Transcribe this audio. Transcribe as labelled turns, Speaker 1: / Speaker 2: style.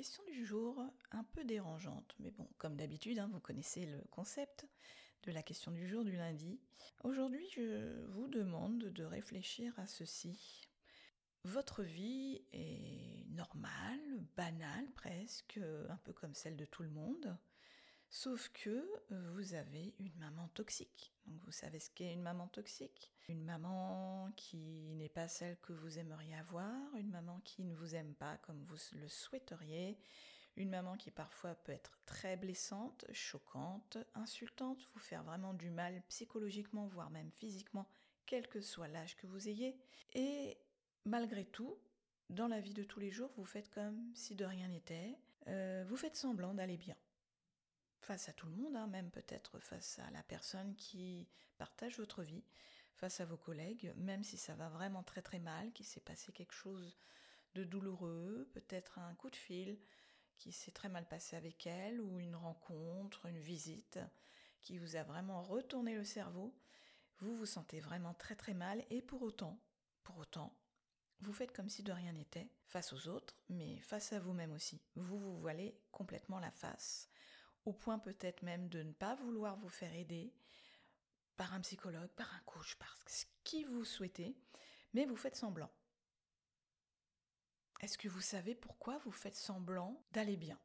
Speaker 1: Question du jour, un peu dérangeante, mais bon, comme d'habitude, hein, vous connaissez le concept de la question du jour du lundi. Aujourd'hui, je vous demande de réfléchir à ceci. Votre vie est normale, banale presque, un peu comme celle de tout le monde. Sauf que vous avez une maman toxique. Donc vous savez ce qu'est une maman toxique? Une maman qui n'est pas celle que vous aimeriez avoir, une maman qui vous aime pas comme vous le souhaiteriez, une maman qui parfois peut être très blessante, choquante, insultante, vous faire vraiment du mal psychologiquement, voire même physiquement, quel que soit l'âge que vous ayez. Et malgré tout, dans la vie de tous les jours, vous faites comme si de rien n'était, euh, vous faites semblant d'aller bien. Face à tout le monde, hein, même peut-être face à la personne qui partage votre vie, face à vos collègues, même si ça va vraiment très très mal, qu'il s'est passé quelque chose de douloureux, peut-être un coup de fil qui s'est très mal passé avec elle, ou une rencontre, une visite qui vous a vraiment retourné le cerveau, vous vous sentez vraiment très très mal, et pour autant, pour autant, vous faites comme si de rien n'était, face aux autres, mais face à vous-même aussi. Vous vous voilez complètement la face au point peut-être même de ne pas vouloir vous faire aider par un psychologue, par un coach, par ce qui vous souhaitez, mais vous faites semblant. Est-ce que vous savez pourquoi vous faites semblant d'aller bien?